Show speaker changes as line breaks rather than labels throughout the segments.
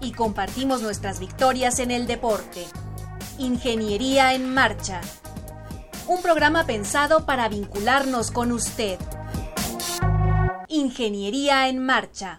Y compartimos nuestras victorias en el deporte. Ingeniería en Marcha. Un programa pensado para vincularnos con usted. Ingeniería en Marcha.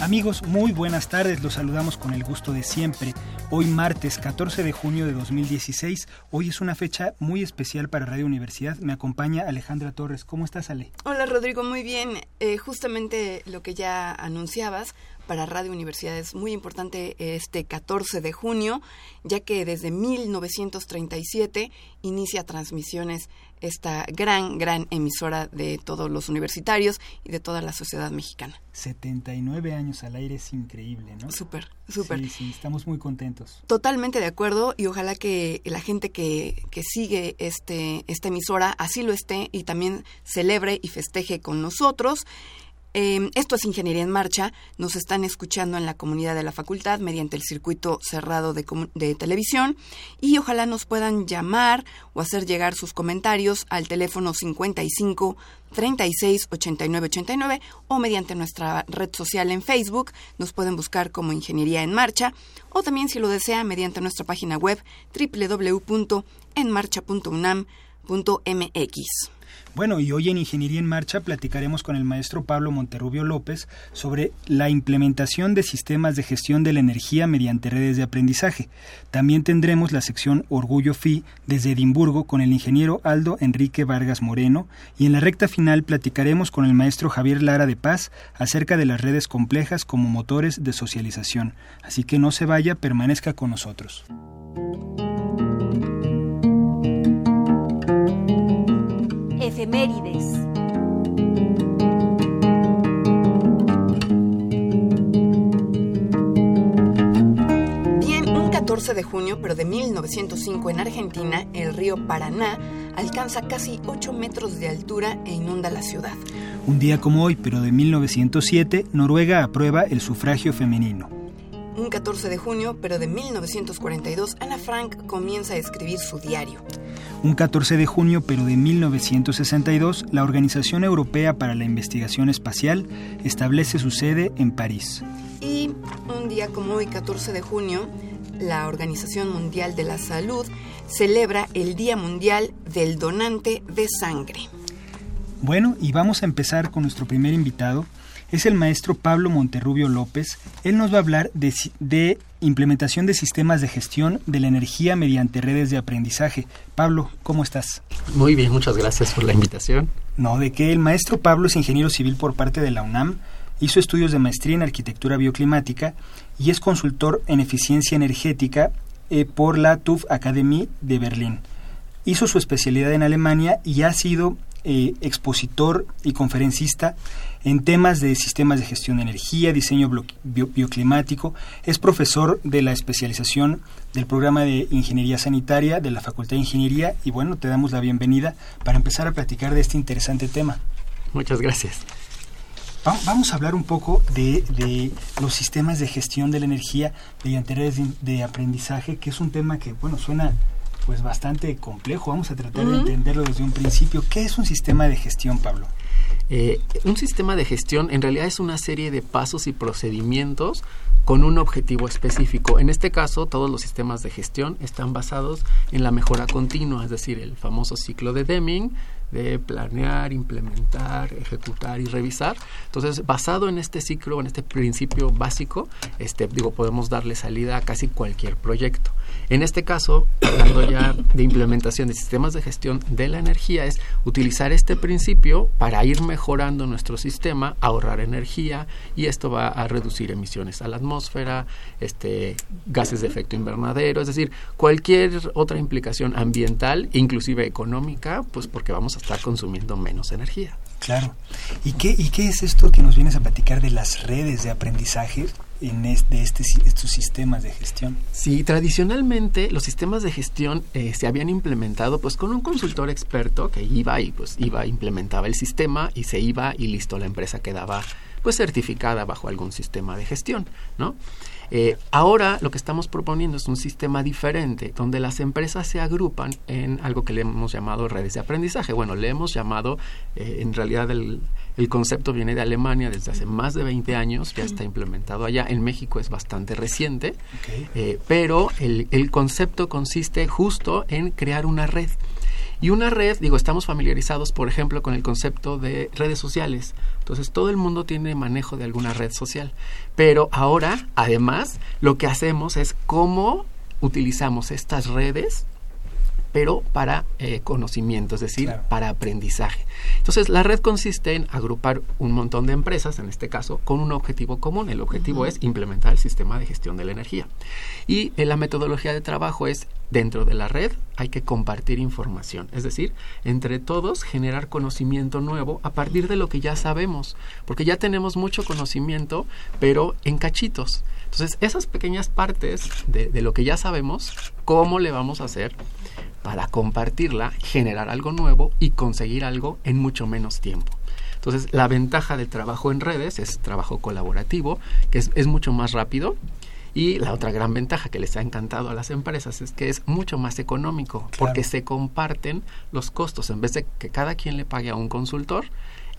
Amigos, muy buenas tardes, los saludamos con el gusto de siempre. Hoy martes 14 de junio de 2016, hoy es una fecha muy especial para Radio Universidad. Me acompaña Alejandra Torres. ¿Cómo estás, Ale?
Hola, Rodrigo, muy bien. Eh, justamente lo que ya anunciabas, para Radio Universidad es muy importante este 14 de junio, ya que desde 1937 inicia transmisiones esta gran, gran emisora de todos los universitarios y de toda la sociedad mexicana.
79 años al aire es increíble, ¿no?
Súper, súper.
Sí, sí, estamos muy contentos.
Totalmente de acuerdo y ojalá que la gente que, que sigue este, esta emisora así lo esté y también celebre y festeje con nosotros. Eh, esto es Ingeniería en Marcha. Nos están escuchando en la comunidad de la facultad mediante el circuito cerrado de, de, televisión y ojalá nos puedan llamar o hacer llegar sus comentarios al teléfono 55 36 89 89 o mediante nuestra red social en Facebook. Nos pueden buscar como Ingeniería en Marcha o también si lo desea mediante nuestra página web www.enmarcha.unam.mx.
Bueno, y hoy en Ingeniería en Marcha platicaremos con el maestro Pablo Monterrubio López sobre la implementación de sistemas de gestión de la energía mediante redes de aprendizaje. También tendremos la sección Orgullo FI desde Edimburgo con el ingeniero Aldo Enrique Vargas Moreno y en la recta final platicaremos con el maestro Javier Lara de Paz acerca de las redes complejas como motores de socialización. Así que no se vaya, permanezca con nosotros.
Efemérides.
Bien, un 14 de junio, pero de 1905 en Argentina, el río Paraná alcanza casi 8 metros de altura e inunda la ciudad.
Un día como hoy, pero de 1907, Noruega aprueba el sufragio femenino.
Un 14 de junio, pero de 1942, Ana Frank comienza a escribir su diario.
Un 14 de junio, pero de 1962, la Organización Europea para la Investigación Espacial establece su sede en París.
Y un día como hoy, 14 de junio, la Organización Mundial de la Salud celebra el Día Mundial del Donante de Sangre.
Bueno, y vamos a empezar con nuestro primer invitado. Es el maestro Pablo Monterrubio López. Él nos va a hablar de, de implementación de sistemas de gestión de la energía mediante redes de aprendizaje. Pablo, ¿cómo estás?
Muy bien, muchas gracias por la invitación.
No, de que el maestro Pablo es ingeniero civil por parte de la UNAM, hizo estudios de maestría en arquitectura bioclimática y es consultor en eficiencia energética eh, por la TÜV Academy de Berlín. Hizo su especialidad en Alemania y ha sido eh, expositor y conferencista en temas de sistemas de gestión de energía, diseño bio, bioclimático. Es profesor de la especialización del programa de Ingeniería Sanitaria de la Facultad de Ingeniería y bueno, te damos la bienvenida para empezar a platicar de este interesante tema.
Muchas gracias.
Va vamos a hablar un poco de, de, los sistemas de gestión de la energía mediante redes de, de aprendizaje, que es un tema que, bueno, suena pues bastante complejo. Vamos a tratar uh -huh. de entenderlo desde un principio. ¿Qué es un sistema de gestión, Pablo?
Eh, un sistema de gestión en realidad es una serie de pasos y procedimientos con un objetivo específico. En este caso, todos los sistemas de gestión están basados en la mejora continua, es decir, el famoso ciclo de Deming, de planear, implementar, ejecutar y revisar. Entonces, basado en este ciclo, en este principio básico, este, digo, podemos darle salida a casi cualquier proyecto. En este caso, hablando ya de implementación de sistemas de gestión de la energía, es utilizar este principio para ir mejorando nuestro sistema, ahorrar energía y esto va a reducir emisiones a la atmósfera, este, gases de efecto invernadero, es decir, cualquier otra implicación ambiental, inclusive económica, pues porque vamos a a estar consumiendo menos energía.
Claro. ¿Y qué, ¿Y qué es esto que nos vienes a platicar de las redes de aprendizaje en este, este, estos sistemas de gestión?
Sí, tradicionalmente los sistemas de gestión eh, se habían implementado pues con un consultor experto que iba y pues iba, implementaba el sistema y se iba y listo, la empresa quedaba pues certificada bajo algún sistema de gestión, ¿no? Eh, ahora lo que estamos proponiendo es un sistema diferente, donde las empresas se agrupan en algo que le hemos llamado redes de aprendizaje. Bueno, le hemos llamado, eh, en realidad el, concepto viene de Alemania desde hace más de 20 años, ya está implementado allá. En México es bastante reciente, eh, pero el, el concepto consiste justo en crear una red. Y una red, digo, estamos familiarizados, por ejemplo, con el concepto de redes sociales. Entonces, todo el mundo tiene manejo de alguna red social. Pero ahora, además, lo que hacemos es cómo utilizamos estas redes pero para eh, conocimiento, es decir, para aprendizaje. Entonces, la red consiste en agrupar un montón de empresas, en este caso, con un objetivo común. El objetivo es implementar el sistema de gestión de la energía. Y eh, la metodología de trabajo es, dentro de la red, hay que compartir información, es decir, entre todos generar conocimiento nuevo a partir de lo que ya sabemos, porque ya tenemos mucho conocimiento, pero en cachitos. Entonces, esas pequeñas partes de, lo que ya sabemos, ¿cómo le vamos a hacer para compartirla, generar algo nuevo y conseguir algo en mucho menos tiempo. Entonces, la ventaja del trabajo en redes es trabajo colaborativo, que es, mucho más rápido. Y la otra gran ventaja que les ha encantado a las empresas es que es mucho más económico, porque se comparten los costos. En vez de que cada quien le pague a un consultor,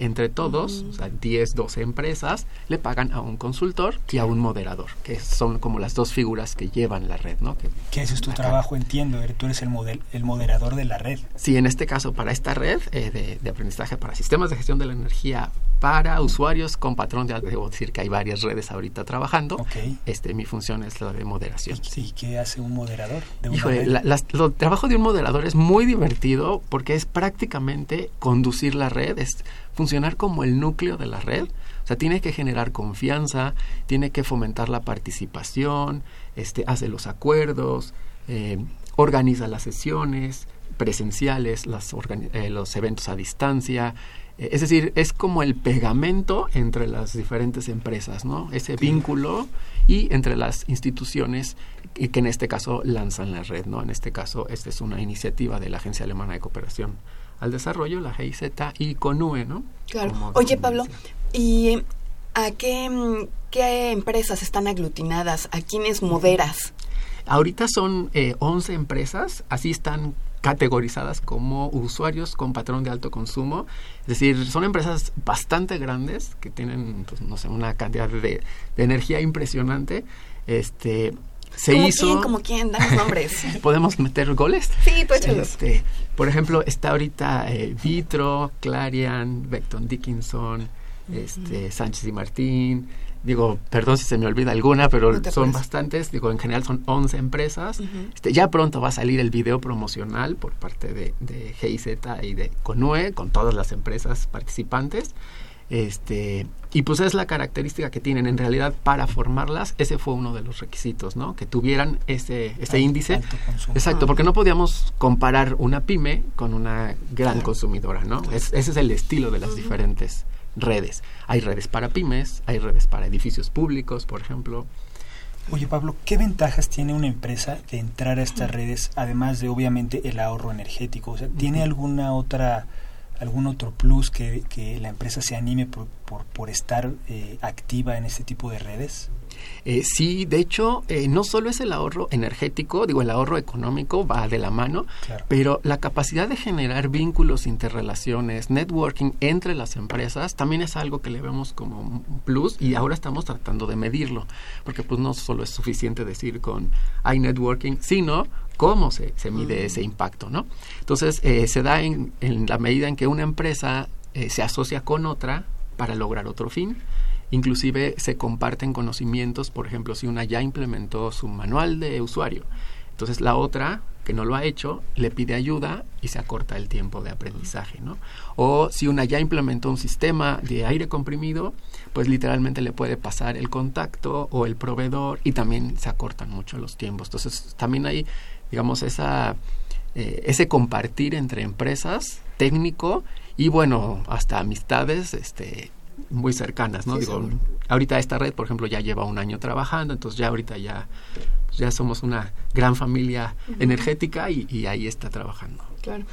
entre todos, o sea, 10, 12 empresas, le pagan a un consultor y a un moderador, que son como las dos figuras que llevan la red, ¿no?
Que, ese es tu trabajo, entiendo, tú eres el, model, el moderador de la red.
Sí, en este caso, para esta red eh, de, aprendizaje para sistemas de gestión de la energía para usuarios con patrón de debo decir que hay varias redes ahorita trabajando. Okay. Este, mi función es la de moderación.
¿Y, qué hace un moderador? De
Híjole, el trabajo de un moderador es muy divertido porque es prácticamente conducir la red, es funcionar como el núcleo de la red. O sea, tiene que generar confianza, tiene que fomentar la participación, este, hace los acuerdos, eh, organiza las sesiones presenciales, las eh, los eventos a distancia. Eh, es decir, es como el pegamento entre las diferentes empresas, ¿no? Ese vínculo y entre las instituciones que, que en este caso lanzan la red, ¿no? En este caso, esta es una iniciativa de la Agencia Alemana de Cooperación al desarrollo, la GIZ y CONUE, ¿no?
Claro. Oye, Pablo, ¿y a qué, qué empresas están aglutinadas? ¿A quiénes moderas?
Ahorita son eh, 11 empresas, así están categorizadas como usuarios con patrón de alto consumo. Es decir, son empresas bastante grandes que tienen, pues, no sé, una cantidad de, de energía impresionante. Este, se
¿Como
hizo.
Quién, como quién? Nombres.
¿Podemos meter goles?
Sí, pues este,
Por ejemplo, está ahorita eh, Vitro, Clarion, Beckton Dickinson, este, Sánchez y Martín. Digo, perdón si se me olvida alguna, pero son bastantes. Digo, en general son 11 empresas. este, ya pronto va a salir el video promocional por parte de, de GIZ y de CONUE, con todas las empresas participantes. Este, y pues es la característica que tienen en realidad para formarlas, ese fue uno de los requisitos, ¿no? Que tuvieran ese, ese índice. Exacto, porque no podíamos comparar una pyme con una gran consumidora, ¿no? ese es el estilo de las diferentes redes. Hay redes para pymes, hay redes para edificios públicos, por ejemplo.
Oye Pablo, ¿qué ventajas tiene una empresa de entrar a estas redes, además de obviamente el ahorro energético? O sea, ¿tiene alguna otra algún otro plus que, que la empresa se anime por, por, estar eh, activa en este tipo de redes?
Eh, sí, de hecho, eh, no solo es el ahorro energético, digo, el ahorro económico va de la mano, pero la capacidad de generar vínculos, interrelaciones, networking entre las empresas también es algo que le vemos como un plus y ahora estamos tratando de medirlo, porque pues no solo es suficiente decir con hay networking, sino cómo se, se mide ese impacto, ¿no? Entonces, eh, se da en, en, la medida en que una empresa eh, se asocia con otra para lograr otro fin. Inclusive se comparten conocimientos, por ejemplo, si una ya implementó su manual de usuario, entonces la otra que no lo ha hecho le pide ayuda y se acorta el tiempo de aprendizaje, ¿no? O si una ya implementó un sistema de aire comprimido, pues literalmente le puede pasar el contacto o el proveedor y también se acortan mucho los tiempos. Entonces también hay digamos, esa eh, ese compartir entre empresas, técnico y bueno, hasta amistades, este muy cercanas, ¿no? Digo, ahorita esta red, por ejemplo, ya lleva un año trabajando, entonces ya ahorita ya, ya somos una gran familia energética y, y, ahí está trabajando.
Claro.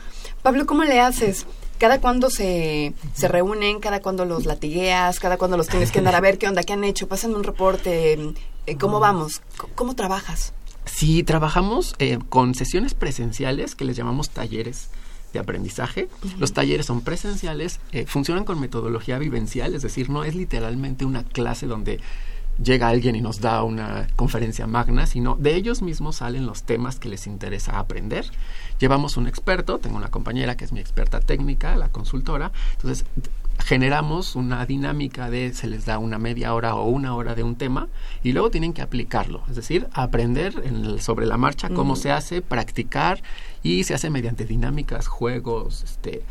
Pablo, ¿cómo le haces? ¿Cada cuándo se, se reúnen? ¿Cada cuándo los latigueas? ¿Cada cuándo los tienes que andar a ver qué onda, qué han hecho? Pasan un reporte. Eh, ¿Cómo vamos? ¿Cómo trabajas?
Sí, trabajamos eh, con sesiones presenciales que les llamamos talleres de aprendizaje. Los talleres son presenciales, eh, funcionan con metodología vivencial, es decir, no es literalmente una clase donde llega alguien y nos da una conferencia magna, sino de ellos mismos salen los temas que les interesa aprender. Llevamos un experto, tengo una compañera que es mi experta técnica, la consultora, entonces generamos una dinámica de se les da una media hora o una hora de un tema y luego tienen que aplicarlo, es decir, aprender sobre la marcha cómo se hace, practicar y se hace mediante dinámicas, juegos, este,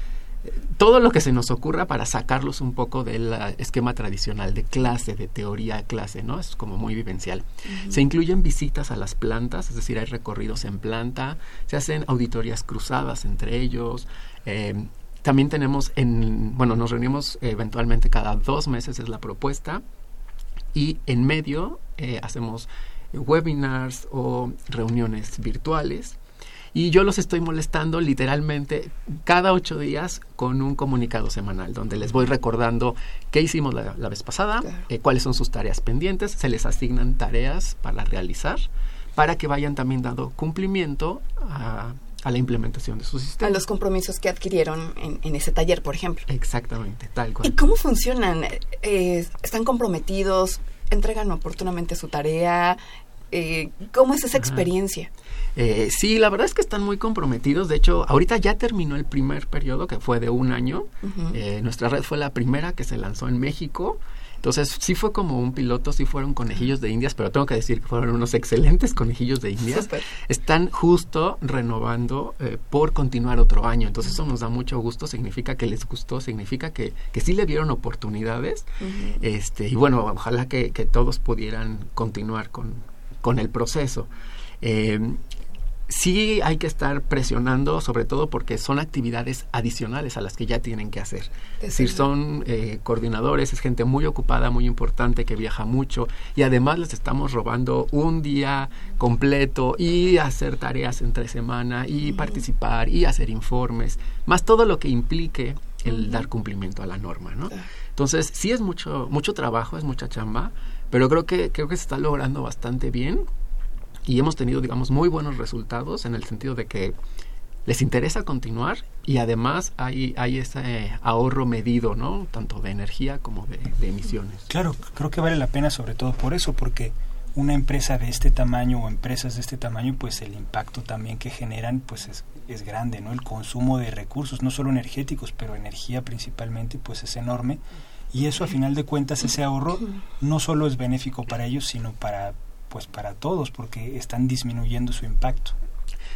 todo lo que se nos ocurra para sacarlos un poco del esquema tradicional de clase, de teoría clase, ¿no? Es como muy vivencial. Se incluyen visitas a las plantas, es decir, hay recorridos en planta, se hacen auditorías cruzadas entre ellos. Eh, también tenemos en, bueno, nos reunimos eventualmente cada dos meses es la propuesta y en medio eh, hacemos webinars o reuniones virtuales y yo los estoy molestando literalmente cada ocho días con un comunicado semanal donde les voy recordando qué hicimos la, vez pasada, eh, cuáles son sus tareas pendientes, se les asignan tareas para realizar para que vayan también dando cumplimiento a, la implementación de su sistema.
A los compromisos que adquirieron en, ese taller, por ejemplo.
Exactamente, tal cual.
¿Y cómo funcionan? Eh, ¿Están comprometidos? ¿Entregan oportunamente su tarea? Eh, ¿Cómo es esa experiencia?
Eh, sí, la verdad es que están muy comprometidos. De hecho, ahorita ya terminó el primer periodo, que fue de un año. Eh, nuestra red fue la primera que se lanzó en México. Entonces, sí fue como un piloto, sí fueron conejillos de indias, pero tengo que decir que fueron unos excelentes conejillos de indias. Están justo renovando por continuar otro año. Entonces, eso nos da mucho gusto, significa que les gustó, significa que, que sí le dieron oportunidades. este Y bueno, ojalá que, que todos pudieran continuar con, con el proceso. Eh, sí hay que estar presionando, sobre todo porque son actividades adicionales a las que ya tienen que hacer. Es decir, son eh, coordinadores, es gente muy ocupada, muy importante, que viaja mucho y además les estamos robando un día completo y hacer tareas entre semana y participar y hacer informes, más todo lo que implique el dar cumplimiento a la norma, ¿no? Entonces, sí es mucho, mucho trabajo, es mucha chamba, pero creo que, creo que se está logrando bastante bien y hemos tenido, digamos, muy buenos resultados en el sentido de que les interesa continuar y además hay, hay ese ahorro medido, ¿no? Tanto de energía como de, emisiones.
Claro, creo que vale la pena sobre todo por eso, porque una empresa de este tamaño o empresas de este tamaño, pues el impacto también que generan, pues es, es grande, ¿no? El consumo de recursos, no solo energéticos, pero energía principalmente, pues es enorme y eso a final de cuentas ese ahorro no solo es benéfico para ellos sino para pues para todos porque están disminuyendo su impacto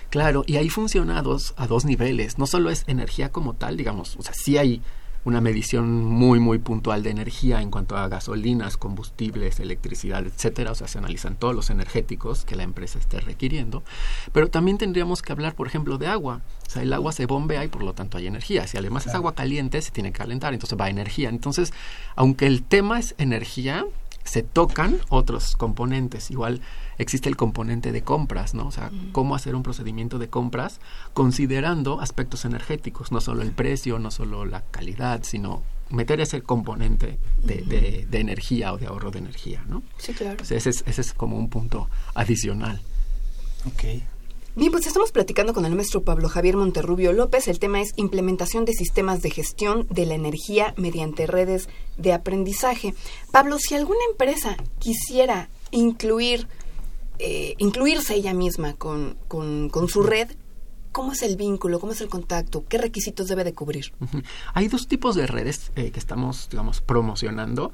claro y ahí funciona a dos, a dos niveles no solo es energía como tal digamos o sea sí hay una medición muy muy puntual de energía en cuanto a gasolinas, combustibles, electricidad, etcétera, o sea, se analizan todos los energéticos que la empresa esté requiriendo, pero también tendríamos que hablar, por ejemplo, de agua. O sea, el agua se bombea y por lo tanto hay energía. Si además es agua caliente, se tiene que calentar, entonces va energía. Entonces, aunque el tema es energía, se tocan otros componentes. Igual existe el componente de compras, ¿no? O sea, cómo hacer un procedimiento de compras considerando aspectos energéticos, no solo el precio, no solo la calidad, sino meter ese componente de, de, energía o de ahorro de energía, ¿no?
Sí, claro.
ese, es, ese es como un punto adicional.
Ok.
Bien, pues estamos platicando con el maestro Pablo Javier Monterrubio López. El tema es implementación de sistemas de gestión de la energía mediante redes de aprendizaje. Pablo, si alguna empresa quisiera incluir, eh, incluirse ella misma con, con, su red, ¿Cómo es el vínculo? ¿Cómo es el contacto? ¿Qué requisitos debe de cubrir?
Hay dos tipos de redes eh, que estamos, digamos, promocionando.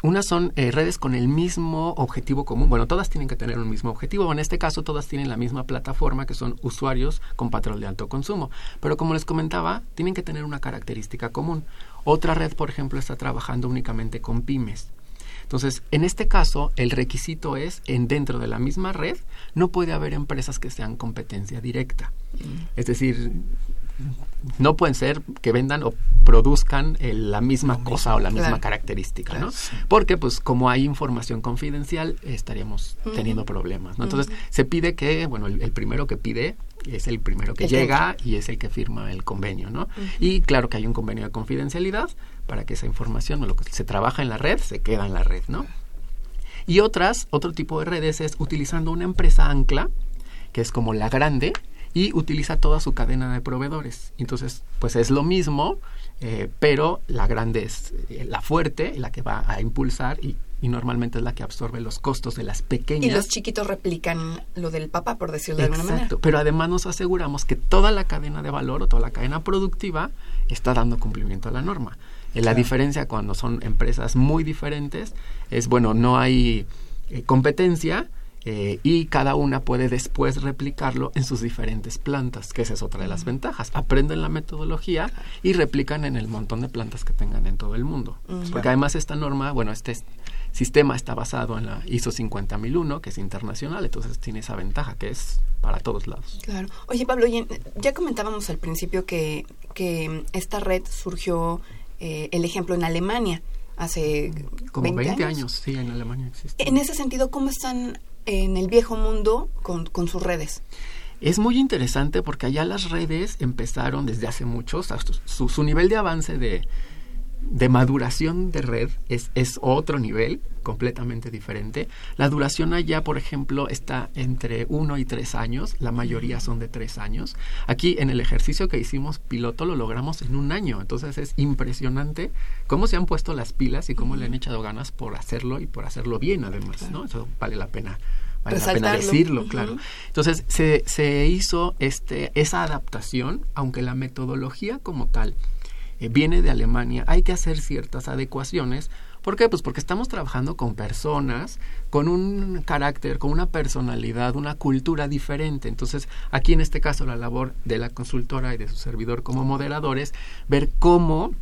Unas son eh, redes con el mismo objetivo común. Bueno, todas tienen que tener un mismo objetivo. En este caso, todas tienen la misma plataforma, que son usuarios con patrón de alto consumo. Pero como les comentaba, tienen que tener una característica común. Otra red, por ejemplo, está trabajando únicamente con pymes. Entonces, en este caso, el requisito es, en dentro de la misma red, no puede haber empresas que sean competencia directa. Es decir, no pueden ser que vendan o produzcan eh, la misma cosa o la misma característica, ¿no? Porque, pues, como hay información confidencial, estaríamos teniendo problemas, ¿no? Entonces, se pide que, bueno, el, primero que pide es el primero que llega y es el que firma el convenio, ¿no? Y claro que hay un convenio de confidencialidad para que esa información, o lo que se trabaja en la red, se queda en la red, ¿no? Y otras, otro tipo de redes es utilizando una empresa ancla, que es como la grande, y utiliza toda su cadena de proveedores. Entonces, pues es lo mismo, eh, pero la grande es eh, la fuerte, la que va a impulsar y, normalmente es la que absorbe los costos de las pequeñas.
Y los chiquitos replican lo del papá, por decirlo de alguna manera.
Pero además nos aseguramos que toda la cadena de valor o toda la cadena productiva está dando cumplimiento a la norma. Eh, la diferencia cuando son empresas muy diferentes es, bueno, no hay competencia, eh, y cada una puede después replicarlo en sus diferentes plantas, que esa es otra de las ventajas. Aprenden la metodología y replican en el montón de plantas que tengan en todo el mundo. Porque además esta norma, bueno, este sistema está basado en la ISO 50001, que es internacional, entonces tiene esa ventaja que es para todos lados.
Claro. Oye, Pablo, ya comentábamos al principio que, que esta red surgió, eh, el ejemplo, en Alemania hace
como 20, años. Sí, en Alemania existe.
En ese sentido, ¿cómo están en el viejo mundo con, con sus redes?
Es muy interesante porque allá las redes empezaron desde hace mucho, su, su, nivel de avance de, de maduración de red es, es, otro nivel completamente diferente. La duración allá, por ejemplo, está entre uno y tres años, la mayoría son de tres años. Aquí en el ejercicio que hicimos piloto lo logramos en un año, entonces es impresionante cómo se han puesto las pilas y cómo le han echado ganas por hacerlo y por hacerlo bien además, ¿no? Eso vale la pena vale la pena decirlo, claro. Entonces se, se hizo este, esa adaptación, aunque la metodología como tal eh, viene de Alemania, hay que hacer ciertas adecuaciones. ¿Por qué? Pues porque estamos trabajando con personas con un carácter, con una personalidad, una cultura diferente. Entonces, aquí en este caso la labor de la consultora y de su servidor como moderadores, ver cómo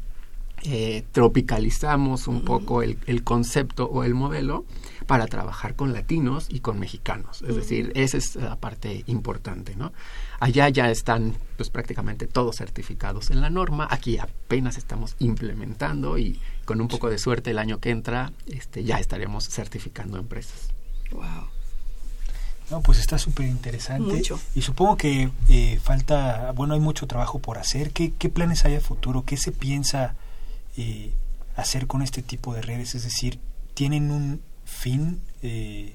eh, tropicalizamos un poco el, el, concepto o el modelo para trabajar con latinos y con mexicanos. Es decir, esa es la parte importante, ¿no? Allá ya están pues prácticamente todos certificados en la norma, aquí apenas estamos implementando y con un poco de suerte el año que entra este, ya estaremos certificando empresas.
Wow.
No, pues está súper interesante. Y supongo que eh, falta, bueno, hay mucho trabajo por hacer. ¿Qué, qué planes hay a futuro? ¿Qué se piensa eh, hacer con este tipo de redes? Es decir, ¿tienen un, fin, eh, eh,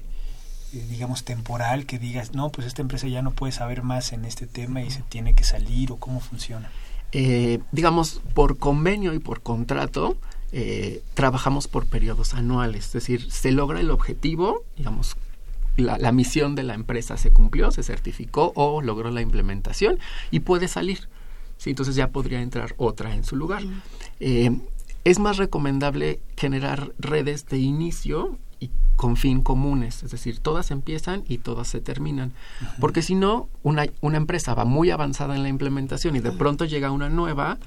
digamos, temporal, que digas, no, pues esta empresa ya no puede saber más en este tema y se tiene que salir o cómo funciona?
Eh, digamos, por convenio y por contrato, trabajamos por periodos anuales, es decir, se logra el objetivo, digamos, la, misión de la empresa se cumplió, se certificó o logró la implementación y puede salir. ¿sí? Entonces ya podría entrar otra en su lugar. es más recomendable generar redes de inicio y con fin comunes, es decir, todas empiezan y todas se terminan. Porque si no, una, una empresa va muy avanzada en la implementación y de pronto llega una nueva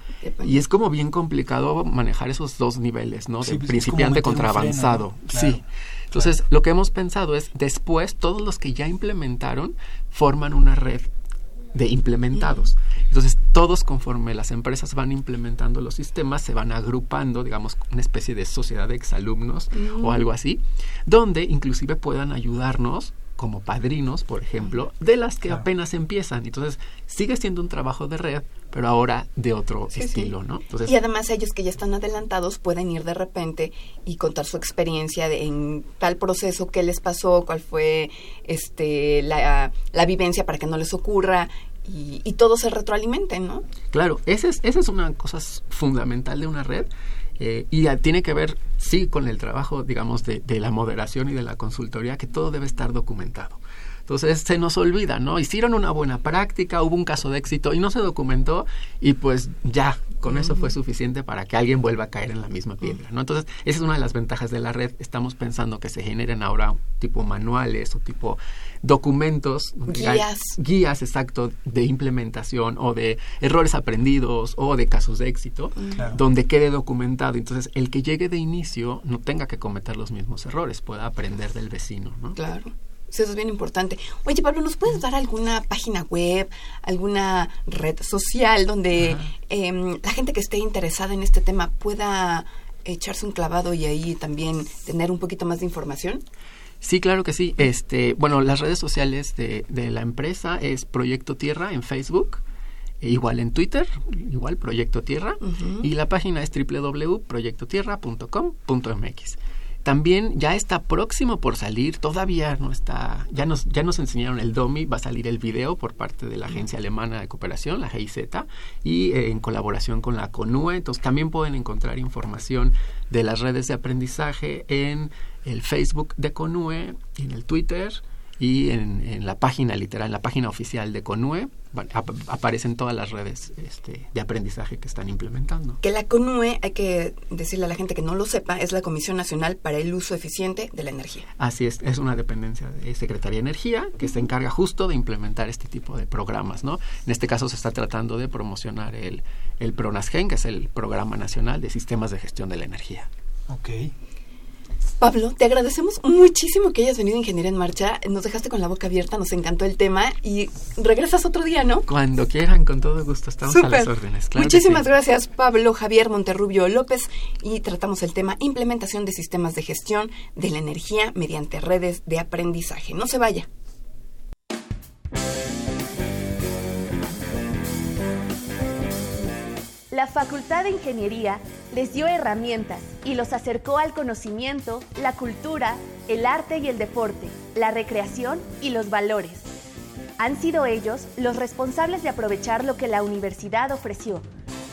y es como bien complicado manejar esos dos niveles, ¿no? de pues, principiante contra avanzado. Sí. Entonces, lo que hemos pensado es, después, todos los que ya implementaron forman una red de implementados. Entonces, todos conforme las empresas van implementando los sistemas, se van agrupando, digamos, una especie de sociedad de exalumnos o algo así, donde inclusive puedan ayudarnos como padrinos, por ejemplo, de las que apenas empiezan. Entonces, sigue siendo un trabajo de red, pero ahora de otro estilo, ¿no?
y además ellos que ya están adelantados pueden ir de repente y contar su experiencia de, en tal proceso, qué les pasó, cuál fue este la, la vivencia para que no les ocurra y, y todo se retroalimente, ¿no?
Claro, esa es, esa es una cosa fundamental de una red eh, y tiene que ver, sí, con el trabajo, digamos, de, de, la moderación y de la consultoría, que todo debe estar documentado. Entonces se nos olvida, ¿no? Hicieron una buena práctica, hubo un caso de éxito y no se documentó y pues ya, con eso fue suficiente para que alguien vuelva a caer en la misma piedra, ¿no? Entonces, esa es una de las ventajas de la red. Estamos pensando que se generen ahora tipo manuales o tipo documentos,
guías,
guías exacto de implementación o de errores aprendidos o de casos de éxito, donde quede documentado. Entonces, el que llegue de inicio no tenga que cometer los mismos errores, pueda aprender del vecino, ¿no?
Claro. Eso es bien importante. Oye, Pablo, ¿nos puedes dar alguna página web, alguna red social donde em, la gente que esté interesada en este tema pueda echarse un clavado y ahí también tener un poquito más de información?
Sí, claro que sí. Este, bueno, las redes sociales de, de la empresa es Proyecto Tierra en Facebook, e igual en Twitter, igual Proyecto Tierra, y la página es www.proyectotierra.com.mx. También ya está próximo por salir, todavía no está, ya nos, ya nos enseñaron el DOMI, va a salir el video por parte de la Agencia Alemana de Cooperación, la GIZ, y eh, en colaboración con la CONUE. Entonces también pueden encontrar información de las redes de aprendizaje en el Facebook de CONUE, en el Twitter y en, la página literal, en la página oficial de CONUE, aparecen todas las redes este, de aprendizaje que están implementando.
Que la CONUE, hay que decirle a la gente que no lo sepa, es la Comisión Nacional para el Uso Eficiente de la Energía.
Así es, es una dependencia de Secretaría de Energía que se encarga justo de implementar este tipo de programas, ¿no? En este caso se está tratando de promocionar el, el PRONASGEN, que es el Programa Nacional de Sistemas de Gestión de la Energía.
Ok.
Pablo, te agradecemos muchísimo que hayas venido a Ingeniería en Marcha. Nos dejaste con la boca abierta, nos encantó el tema y regresas otro día, ¿no?
Cuando quieran, con todo gusto, estamos a las órdenes.
Muchísimas gracias, Pablo Javier Monterrubio López. Y tratamos el tema implementación de sistemas de gestión de la energía mediante redes de aprendizaje. No se vaya.
La Facultad de Ingeniería les dio herramientas y los acercó al conocimiento, la cultura, el arte y el deporte, la recreación y los valores. Han sido ellos los responsables de aprovechar lo que la universidad ofreció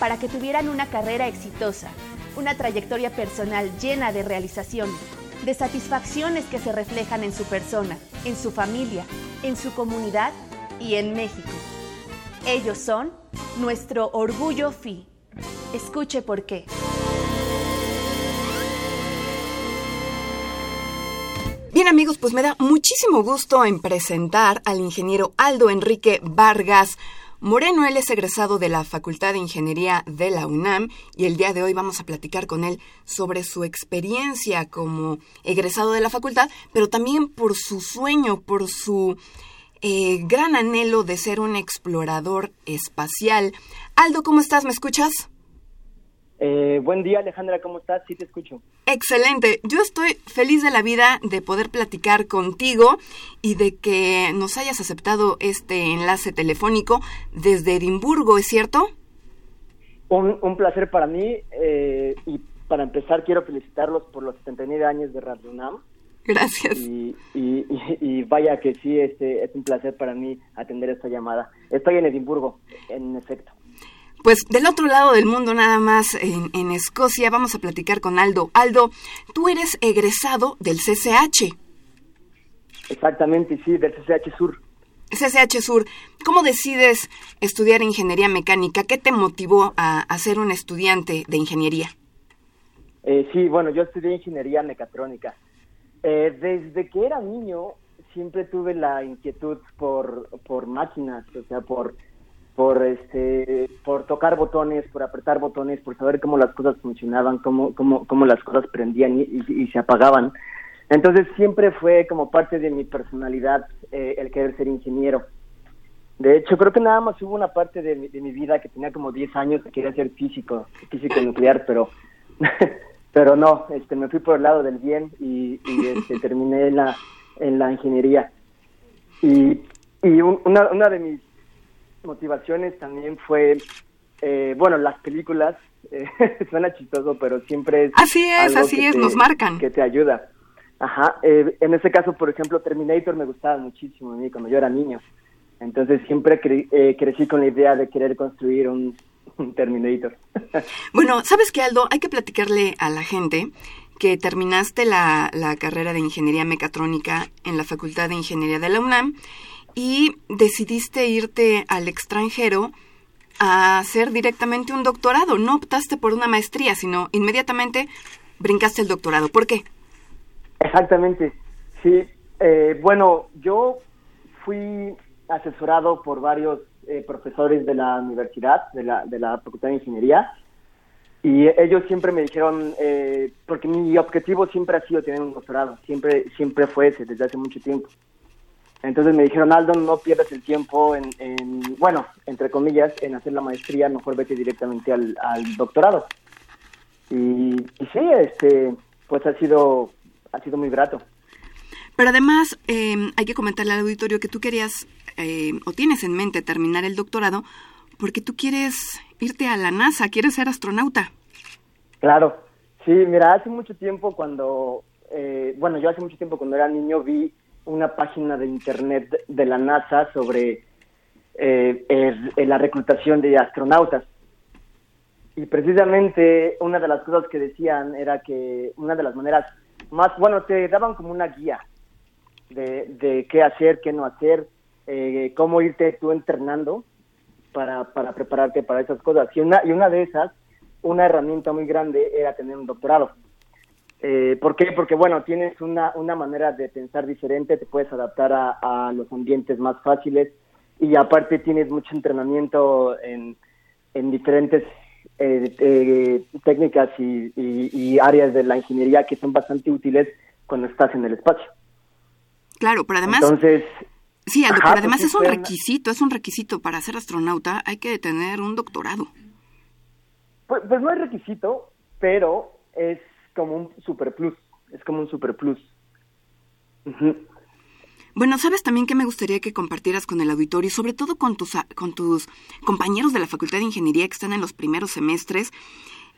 para que tuvieran una carrera exitosa, una trayectoria personal llena de realizaciones, de satisfacciones que se reflejan en su persona, en su familia, en su comunidad y en México. Ellos son nuestro orgullo FI. Escuche por qué.
Bien amigos, pues me da muchísimo gusto en presentar al ingeniero Aldo Enrique Vargas Moreno. Él es egresado de la Facultad de Ingeniería de la UNAM y el día de hoy vamos a platicar con él sobre su experiencia como egresado de la facultad, pero también por su sueño, por su eh, gran anhelo de ser un explorador espacial. Aldo, ¿cómo estás? ¿Me escuchas?
Eh, buen día, Alejandra, ¿cómo estás? Sí, te escucho.
Excelente. Yo estoy feliz de la vida de poder platicar contigo y de que nos hayas aceptado este enlace telefónico desde Edimburgo, ¿es cierto?
Un, placer para mí eh, y para empezar quiero felicitarlos por los 79 años de Radio UNAM.
Gracias.
Y, y, vaya que sí, este, es un placer para mí atender esta llamada. Estoy en Edimburgo, en efecto.
Pues del otro lado del mundo, nada más en, Escocia, vamos a platicar con Aldo. Aldo, tú eres egresado del CCH.
Exactamente, sí, del CCH Sur.
CCH Sur, ¿cómo decides estudiar ingeniería mecánica? ¿Qué te motivó a, ser un estudiante de ingeniería?
Eh, sí, bueno, yo estudié ingeniería mecatrónica. Eh, desde que era niño siempre tuve la inquietud por, por máquinas, o sea, por por este por tocar botones, por apretar botones, por saber cómo las cosas funcionaban, cómo cómo, cómo las cosas prendían y, se apagaban. Entonces siempre fue como parte de mi personalidad eh, el querer ser ingeniero. De hecho, creo que nada más hubo una parte de mi, de mi vida que tenía como 10 años que quería ser físico, físico nuclear, pero pero no, este me fui por el lado del bien y, este, terminé en la en la ingeniería. Y, y una, una de mis motivaciones también fue, eh, bueno, las películas, eh, suena chistoso, pero siempre es...
Así es, así es, nos marcan.
Que te ayuda. Ajá, eh, en ese caso, por ejemplo, Terminator me gustaba muchísimo a mí cuando yo era niño. Entonces siempre crecí con la idea de querer construir un, un Terminator.
bueno, ¿sabes qué, Aldo? Hay que platicarle a la gente que terminaste la, la carrera de Ingeniería Mecatrónica en la Facultad de Ingeniería de la UNAM y decidiste irte al extranjero a hacer directamente un doctorado. No optaste por una maestría, sino inmediatamente brincaste el doctorado. ¿Por qué?
Exactamente. Sí. Eh, bueno, yo fui asesorado por varios eh, profesores de la universidad, de la, de la Facultad de Ingeniería, y ellos siempre me dijeron, eh, porque mi objetivo siempre ha sido tener un doctorado, siempre, siempre fue ese, desde hace mucho tiempo. Entonces me dijeron, Aldo, no pierdas el tiempo en, bueno, entre comillas, en hacer la maestría, mejor vete directamente al, doctorado. Y, sí, este, pues ha sido, ha sido muy grato.
Pero además, em, hay que comentarle al auditorio que tú querías eh, o tienes en mente terminar el doctorado porque tú quieres irte a la NASA, quieres ser astronauta.
Claro, sí, mira, hace mucho tiempo cuando, eh, bueno, yo hace mucho tiempo cuando era niño vi una página de internet de la NASA sobre eh, la reclutación de astronautas. Y precisamente una de las cosas que decían era que una de las maneras más, bueno, te daban como una guía de, de qué hacer, qué no hacer, eh, cómo irte tú entrenando para, para prepararte para esas cosas. Y una, y una de esas, una herramienta muy grande era tener un doctorado. Eh, ¿Por qué? Porque, bueno, tienes una, una manera de pensar diferente, te puedes adaptar a, los ambientes más fáciles y aparte tienes mucho entrenamiento en, en diferentes eh, eh, técnicas y, y, áreas de la ingeniería que son bastante útiles cuando estás en el espacio.
Claro, pero además...
Entonces,
Sí, pero pues además es un requisito, es un requisito para ser astronauta, hay que tener un doctorado.
Pues, pues, no es requisito, pero es como un super plus, es como un super plus.
Bueno, sabes también que me gustaría que compartieras con el auditorio, sobre todo con tus, con tus compañeros de la Facultad de Ingeniería que están en los primeros semestres,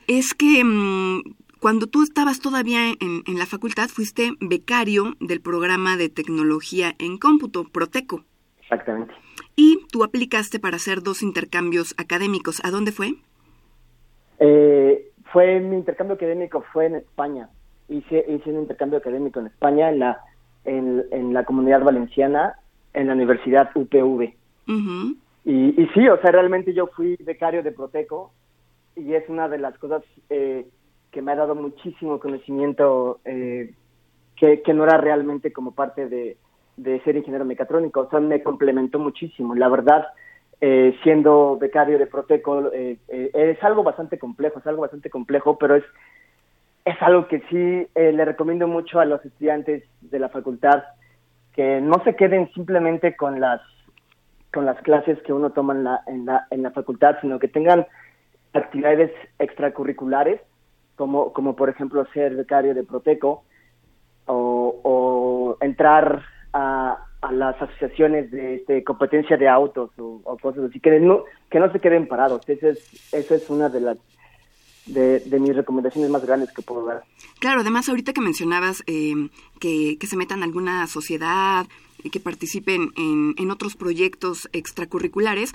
es que mm, cuando tú estabas todavía en, la facultad, fuiste becario del programa de tecnología en cómputo, Proteco.
Exactamente.
Y tú aplicaste para hacer dos intercambios académicos. ¿A dónde fue?
Eh, fue mi intercambio académico fue en España. Hice, hice un intercambio académico en España, en la, en, la comunidad valenciana, en la Universidad UPV. y, y, sí, o sea, realmente yo fui becario de Proteco y es una de las cosas eh, que me ha dado muchísimo conocimiento eh, que, no era realmente como parte de, ser ingeniero mecatrónico, o sea, me complementó muchísimo. La verdad, eh, siendo becario de Proteco, eh, es algo bastante complejo, es algo bastante complejo, pero es, es algo que sí le recomiendo mucho a los estudiantes de la facultad, que no se queden simplemente con las con las clases que uno toma en la, en la, en la facultad, sino que tengan actividades extracurriculares como, como por ejemplo ser becario de Proteco o, entrar a, las asociaciones de, competencia de autos o, cosas así, que no, que no se queden parados. Esa es, esa es una de las de, mis recomendaciones más grandes que puedo dar.
Claro, además ahorita que mencionabas eh, que, que se metan en alguna sociedad, y que participen en, en otros proyectos extracurriculares,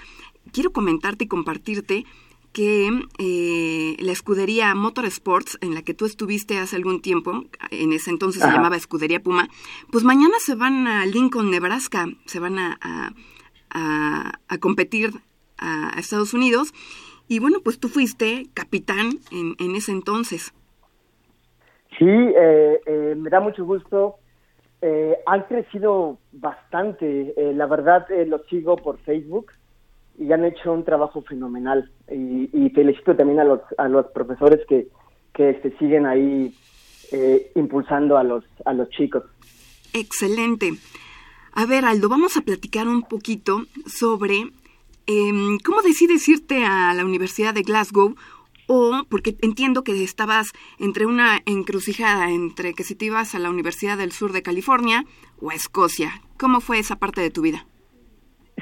quiero comentarte y compartirte que eh, la escudería Motorsports, en la que tú estuviste hace algún tiempo, en ese entonces se llamaba Escudería Puma, pues mañana se van a Lincoln, Nebraska, se van a, a, competir a Estados Unidos. Y bueno, pues tú fuiste capitán en, en ese entonces.
Sí, eh, eh, me da mucho gusto. han crecido bastante. la verdad, lo sigo por Facebook y han hecho un trabajo fenomenal. Y, felicito también a los, a los profesores que, que este, siguen ahí eh, impulsando a los, a los chicos.
Excelente. A ver, Aldo, vamos a platicar un poquito sobre em, cómo decides irte a la Universidad de Glasgow o porque entiendo que estabas entre una encrucijada entre que si te ibas a la Universidad del Sur de California o a Escocia. ¿Cómo fue esa parte de tu vida?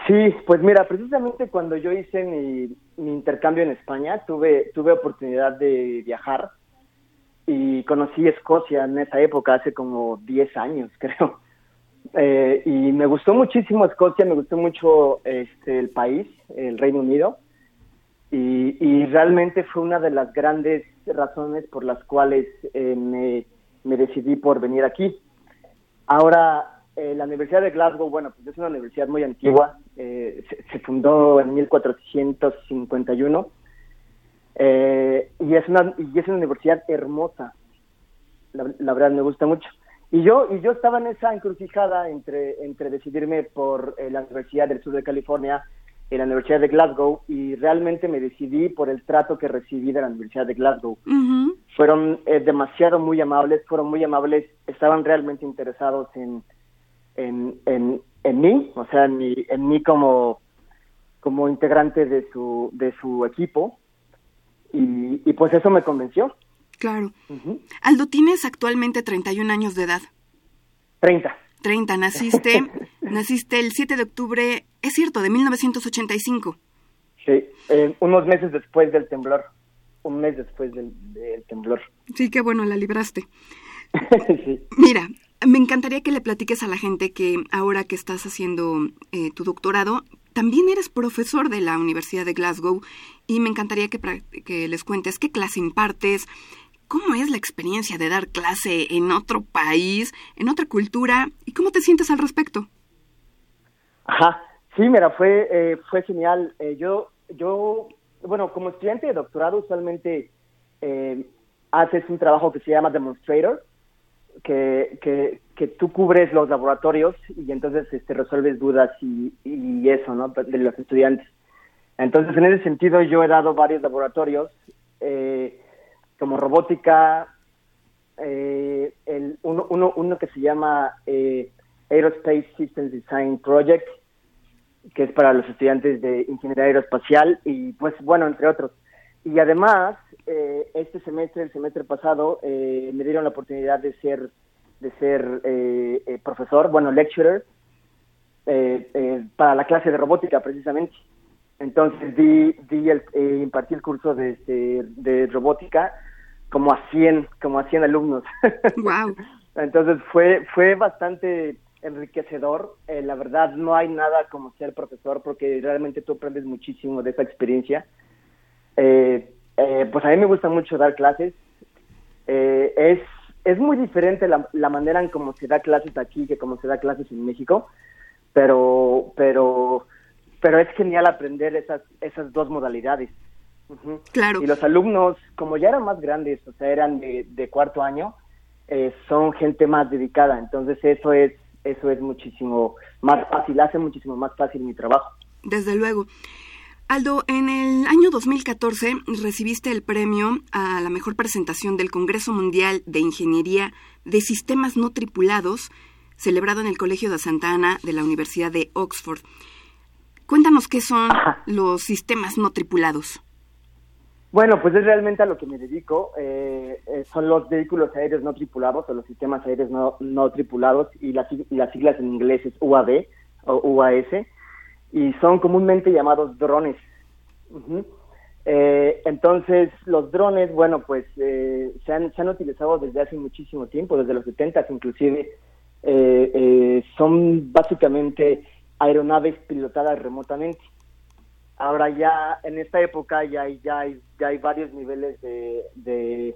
Sí, pues mira, precisamente cuando yo hice mi, intercambio en España, tuve, tuve oportunidad de viajar y conocí Escocia en esa época, hace como 10 años, creo. Eh, y me gustó muchísimo Escocia, me gustó mucho este, el país, el Reino Unido, y, realmente fue una de las grandes razones por las cuales eh, me, me decidí por venir aquí. Ahora, eh, la Universidad de Glasgow, bueno, pues es una universidad muy antigua, eh, se, fundó en 1451 eh, y, es una, y es una universidad hermosa, la, la, verdad me gusta mucho. Y yo, y yo estaba en esa encrucijada entre, entre decidirme por la Universidad del Sur de California en la Universidad de Glasgow y realmente me decidí por el trato que recibí de la Universidad de Glasgow. Fueron eh, demasiado muy amables, fueron muy amables, estaban realmente interesados en, en, en, mí, o sea, en mí, en mí como, como integrante de su, de su equipo y, y pues eso me convenció.
Claro. Aldo, tienes actualmente 31 años de edad.
30.
30, naciste, naciste el 7 de octubre, es cierto, de 1985.
Sí, eh, unos meses después del temblor, un mes después del, temblor.
Sí, qué bueno, la libraste. sí. Mira, me encantaría que le platiques a la gente que ahora que estás haciendo eh, tu doctorado, también eres profesor de la Universidad de Glasgow y me encantaría que, que les cuentes qué clase impartes, ¿Cómo es la experiencia de dar clase en otro país, en otra cultura? ¿Y cómo te sientes al respecto?
Ajá, sí, mira, fue, eh, fue genial. Eh, yo, yo, bueno, como estudiante de doctorado usualmente eh, haces un trabajo que se llama demonstrator, que, que, que, tú cubres los laboratorios y entonces este, resuelves dudas y, y eso, ¿no? De los estudiantes. Entonces, en ese sentido, yo he dado varios laboratorios. Eh, como robótica, eh, el, uno, uno, uno, que se llama eh, Aerospace Systems Design Project, que es para los estudiantes de ingeniería aeroespacial y pues bueno, entre otros. Y además, eh, este semestre, el semestre pasado, me dieron la oportunidad de ser, de ser profesor, bueno, lecturer, para la clase de robótica precisamente. Entonces di, di el, impartí el curso de, de, de robótica como a 100, como a 100 alumnos.
Wow.
Entonces fue, fue bastante enriquecedor. Eh, la verdad no hay nada como ser profesor porque realmente tú aprendes muchísimo de esa experiencia. Eh, eh, pues a mí me gusta mucho dar clases. es, es muy diferente la, la manera en cómo se da clases aquí que como se da clases en México, pero, pero, pero es genial aprender esas, esas dos modalidades.
Claro.
Y los alumnos, como ya eran más grandes, o sea, eran de, cuarto año, eh, son gente más dedicada. Entonces eso es, eso es muchísimo más fácil, hace muchísimo más fácil mi trabajo.
Desde luego. Aldo, en el año 2014 recibiste el premio a la mejor presentación del Congreso Mundial de Ingeniería de Sistemas No Tripulados, celebrado en el Colegio de Santa Ana de la Universidad de Oxford. Cuéntanos qué son los sistemas no tripulados.
Bueno, pues es realmente a lo que me dedico. Eh, eh, son los vehículos aéreos no tripulados o los sistemas aéreos no, no tripulados y las, las siglas en inglés es UAV o UAS y son comúnmente llamados drones. Eh, entonces, los drones, bueno, pues se, han, se han utilizado desde hace muchísimo tiempo, desde los 70 inclusive. son básicamente aeronaves pilotadas remotamente. Ahora ya en esta época ya hay, ya hay, ya hay varios niveles de,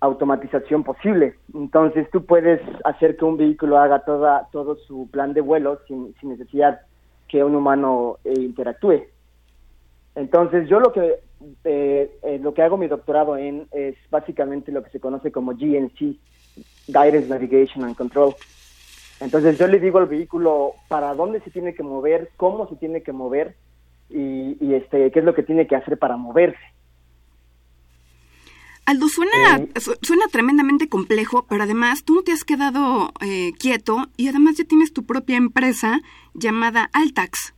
automatización posible. Entonces tú puedes hacer que un vehículo haga toda, todo su plan de vuelo sin, sin necesidad que un humano eh, interactúe. Entonces yo lo que eh, eh, lo que hago mi doctorado en es básicamente lo que se conoce como GNC, Guidance Navigation and Control. Entonces yo le digo al vehículo para dónde se tiene que mover, cómo se tiene que mover y, este, qué es lo que tiene que hacer para moverse.
Aldo, suena, eh, suena tremendamente complejo, pero además tú no te has quedado eh, quieto y además ya tienes tu propia empresa llamada Altax.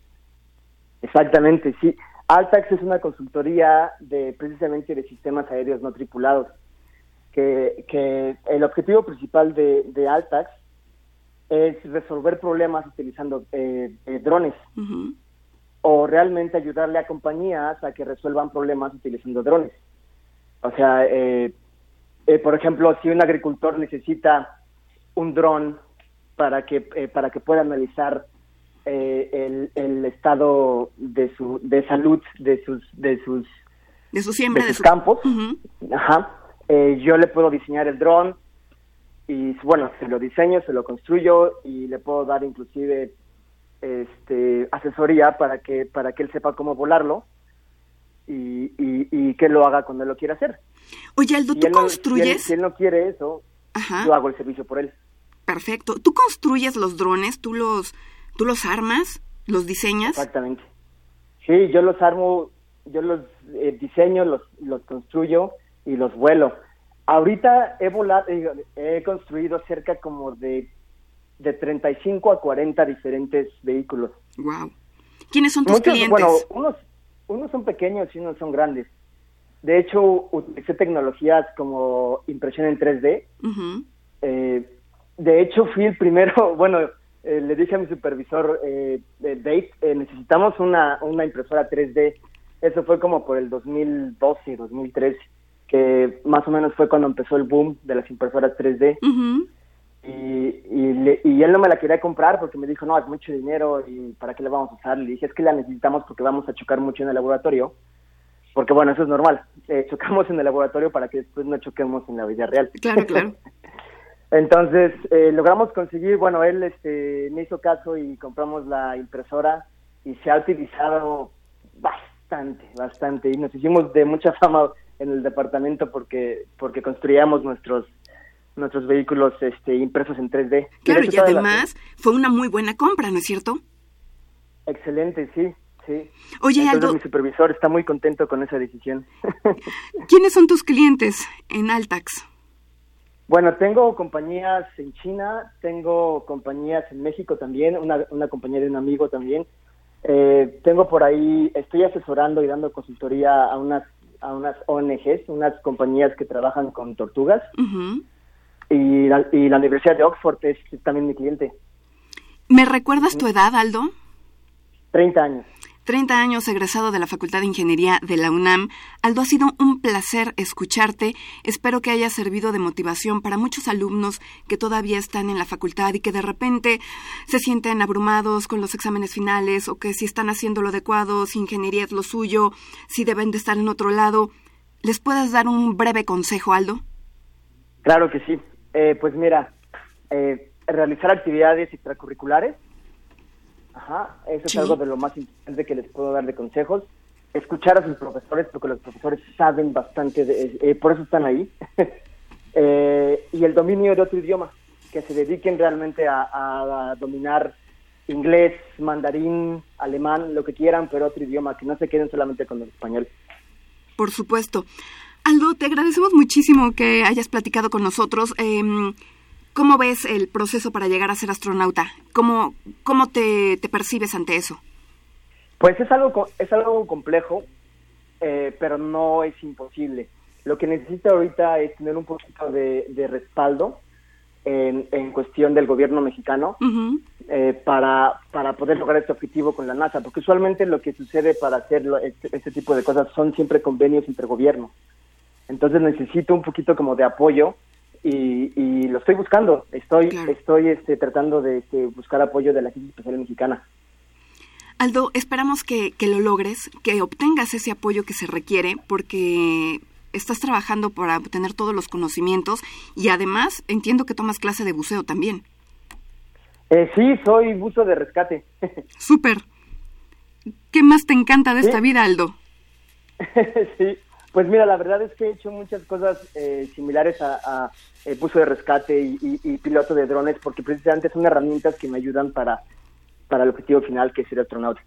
Exactamente, sí. Altax es una consultoría de precisamente de sistemas aéreos no tripulados, que, que el objetivo principal de, de Altax es resolver problemas utilizando eh, drones o realmente ayudarle a compañías a que resuelvan problemas utilizando drones. O sea, eh, eh, por ejemplo, si un agricultor necesita un dron para que eh, para que pueda analizar el, el, estado de su de salud de sus de sus
de su siembra
de sus campos, ajá, yo le puedo diseñar el dron, y bueno, se lo diseño, se lo construyo y le puedo dar inclusive este, asesoría para que, para que él sepa cómo volarlo y, y, que lo haga cuando él lo quiera hacer.
Oye, Aldo, ¿tú construyes?
si, él, no quiere eso, yo hago el servicio por él.
Perfecto. ¿Tú construyes los drones? ¿Tú los, tú los armas? ¿Los diseñas?
Exactamente. Sí, yo los armo, yo los eh, diseño, los, los construyo y los vuelo. Ahorita he volado, he construido cerca como de, de 35 a 40 diferentes vehículos.
Wow. ¿Quiénes son tus clientes?
Bueno, unos, unos son pequeños y unos son grandes. De hecho, utilicé tecnologías como impresión en 3D. eh, de hecho, fui el primero, bueno, eh, le dije a mi supervisor, eh, Dave, eh, necesitamos una, una impresora 3D. Eso fue como por el 2012, 2013 que más o menos fue cuando empezó el boom de las impresoras 3D. y, y, él no me la quería comprar porque me dijo, no, es mucho dinero y ¿para qué la vamos a usar? Le dije, es que la necesitamos porque vamos a chocar mucho en el laboratorio. Porque bueno, eso es normal. Eh, chocamos en el laboratorio para que después no choquemos en la vida real.
Claro, claro.
Entonces, eh, logramos conseguir, bueno, él este, me hizo caso y compramos la impresora y se ha utilizado bastante, bastante. Y nos hicimos de mucha fama en el departamento porque porque construíamos nuestros nuestros vehículos este, impresos en 3D.
Claro, y además fue una muy buena compra, ¿no es cierto?
Excelente, sí, sí.
Oye,
Aldo... mi supervisor está muy contento con esa decisión.
¿Quiénes son tus clientes en Altax?
Bueno, tengo compañías en China, tengo compañías en México también, una, una compañía de un amigo también. Eh, tengo por ahí, estoy asesorando y dando consultoría a unas a unas ONGs, unas compañías que trabajan con tortugas. y, la, y la Universidad de Oxford es también mi cliente.
¿Me recuerdas tu edad, Aldo?
30 años.
30 años egresado de la Facultad de Ingeniería de la UNAM. Aldo, ha sido un placer escucharte. Espero que haya servido de motivación para muchos alumnos que todavía están en la facultad y que de repente se sienten abrumados con los exámenes finales o que si están haciendo lo adecuado, si ingeniería es lo suyo, si deben de estar en otro lado. ¿Les puedes dar un breve consejo, Aldo?
Claro que sí. Eh, pues mira, eh, realizar actividades extracurriculares Ajá, eso es algo de lo más importante que les puedo dar de consejos. Escuchar a sus profesores, porque los profesores saben bastante, de, eh, por eso están ahí. eh, y el dominio de otro idioma, que se dediquen realmente a, dominar inglés, mandarín, alemán, lo que quieran, pero otro idioma, que no se queden solamente con el español.
Por supuesto. Aldo, te agradecemos muchísimo que hayas platicado con nosotros. Eh, ¿Cómo ves el proceso para llegar a ser astronauta? ¿Cómo, cómo te, percibes ante eso?
Pues es algo, es algo complejo, eh, pero no es imposible. Lo que necesita ahorita es tener un poquito de, respaldo en, en, cuestión del gobierno mexicano eh, para, para poder lograr este objetivo con la NASA, porque usualmente lo que sucede para hacer este, este, tipo de cosas son siempre convenios entre gobiernos. Entonces necesito un poquito como de apoyo y, lo estoy buscando. Estoy, estoy este, tratando de este, buscar apoyo de la Agencia Espacial Mexicana.
Aldo, esperamos que, que, lo logres, que obtengas ese apoyo que se requiere, porque estás trabajando para obtener todos los conocimientos y además entiendo que tomas clase de buceo también.
Eh, sí, soy buzo de rescate.
Súper. ¿Qué más te encanta de esta vida, Aldo?
sí, pues mira, la verdad es que he hecho muchas cosas eh, similares a, el buzo de rescate y, piloto de drones, porque precisamente son herramientas que me ayudan para, para el objetivo final, que es ser astronauta.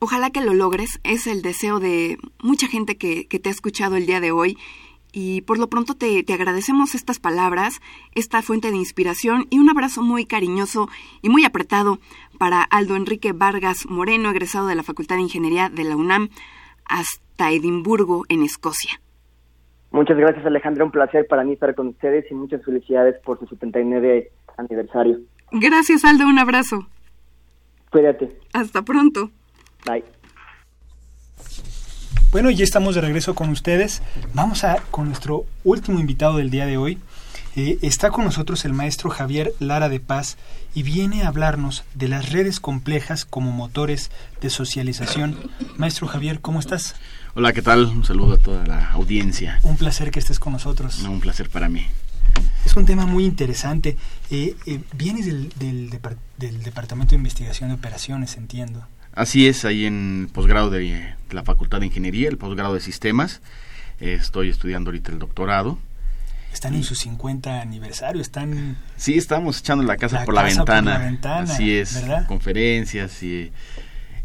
Ojalá que lo logres, es el deseo de mucha gente que, te ha escuchado el día de hoy. Y por lo pronto te, te, agradecemos estas palabras, esta fuente de inspiración y un abrazo muy cariñoso y muy apretado para Aldo Enrique Vargas Moreno, egresado de la Facultad de Ingeniería de la UNAM Edimburgo, en Escocia.
Muchas gracias Alejandra, un placer para mí estar con ustedes y muchas felicidades por su 79 aniversario.
Gracias Aldo, un abrazo.
Cuídate.
Hasta pronto.
Bye.
Bueno, ya estamos de regreso con ustedes. Vamos a con nuestro último invitado del día de hoy. Eh, está con nosotros el maestro Javier Lara de Paz y viene a hablarnos de las redes complejas como motores de socialización. Maestro Javier, ¿cómo estás?
Hola, ¿qué tal? Un saludo a toda la audiencia.
Un placer que estés con nosotros.
un placer para mí.
Es un tema muy interesante. Eh, eh, vienes del, del, Departamento de Investigación de Operaciones, entiendo.
Así es, ahí en posgrado de la Facultad de Ingeniería, el posgrado de Sistemas. estoy estudiando ahorita el doctorado.
Están en su 50 aniversario, están...
Sí, estamos echando la casa, por, la ventana. Así es, conferencias y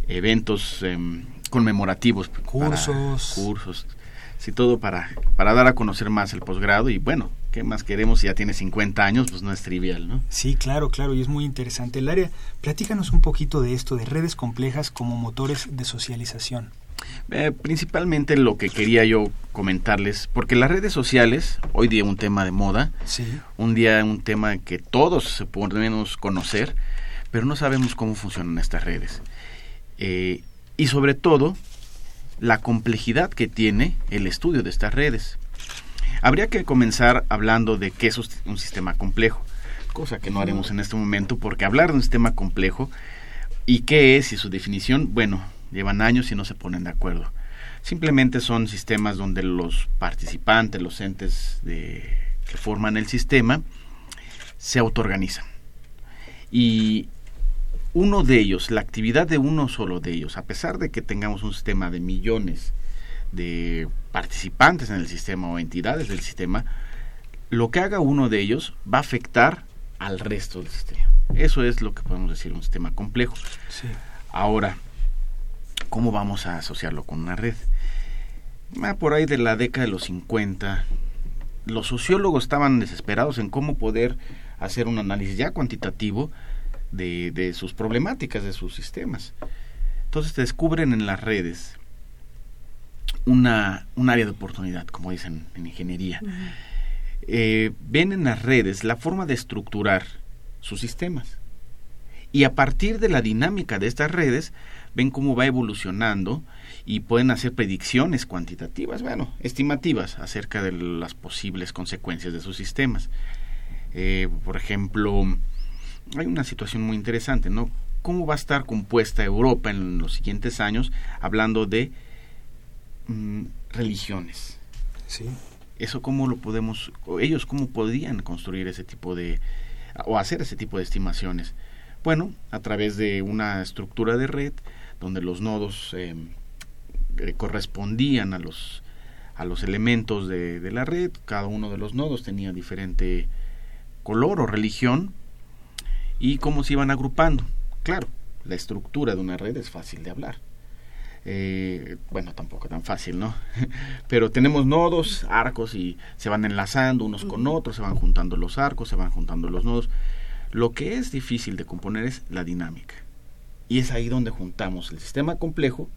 eventos em, conmemorativos.
Cursos.
cursos. Sí, todo para, para dar a conocer más el posgrado y bueno, ¿qué más queremos? Si ya tiene 50 años, pues no es trivial, ¿no?
Sí, claro, claro, y es muy interesante. El área, platícanos un poquito de esto, de redes complejas como motores de socialización.
Eh, principalmente lo que quería yo comentarles, porque las redes sociales, hoy día un tema de moda,
sí.
un día un tema que todos se podemos conocer, pero no sabemos cómo funcionan estas redes. Eh, y sobre todo, la complejidad que tiene el estudio de estas redes. Habría que comenzar hablando de qué es un sistema complejo, cosa que no haremos en este momento, porque hablar de un sistema complejo y qué es y su definición, bueno, llevan años y no se ponen de acuerdo. Simplemente son sistemas donde los participantes, los entes de, que forman el sistema, se autoorganizan. Y uno de ellos, la actividad de uno solo de ellos, a pesar de que tengamos un sistema de millones de participantes en el sistema o entidades del sistema, lo que haga uno de ellos va a afectar al resto del sistema. Eso es lo que podemos decir un sistema complejo. Ahora, ¿cómo vamos a asociarlo con una red? Ah, por ahí de la década de los 50, los sociólogos estaban desesperados en cómo poder hacer un análisis ya cuantitativo de, sus problemáticas, de sus sistemas. Entonces descubren en las redes una, un área de oportunidad, como dicen en ingeniería. Eh, ven en las redes la forma de estructurar sus sistemas. Y a partir de la dinámica de estas redes, ven cómo va evolucionando y pueden hacer predicciones cuantitativas, bueno, estimativas acerca de las posibles consecuencias de sus sistemas. Eh, por ejemplo, hay una situación muy interesante, ¿no? ¿Cómo va a estar compuesta Europa en los siguientes años hablando de mm, religiones?
Sí.
Eso cómo lo podemos, ellos cómo podrían construir ese tipo de, o hacer ese tipo de estimaciones. Bueno, a través de una estructura de red donde los nodos eh, eh, correspondían a los, a los elementos de, de la red, cada uno de los nodos tenía diferente color o religión, y cómo se iban agrupando. Claro, la estructura de una red es fácil de hablar. Eh, bueno, tampoco tan fácil, ¿no? Pero tenemos nodos, arcos y se van enlazando unos con otros, se van juntando los arcos, se van juntando los nodos. Lo que es difícil de componer es la dinámica. Y es ahí donde juntamos el sistema complejo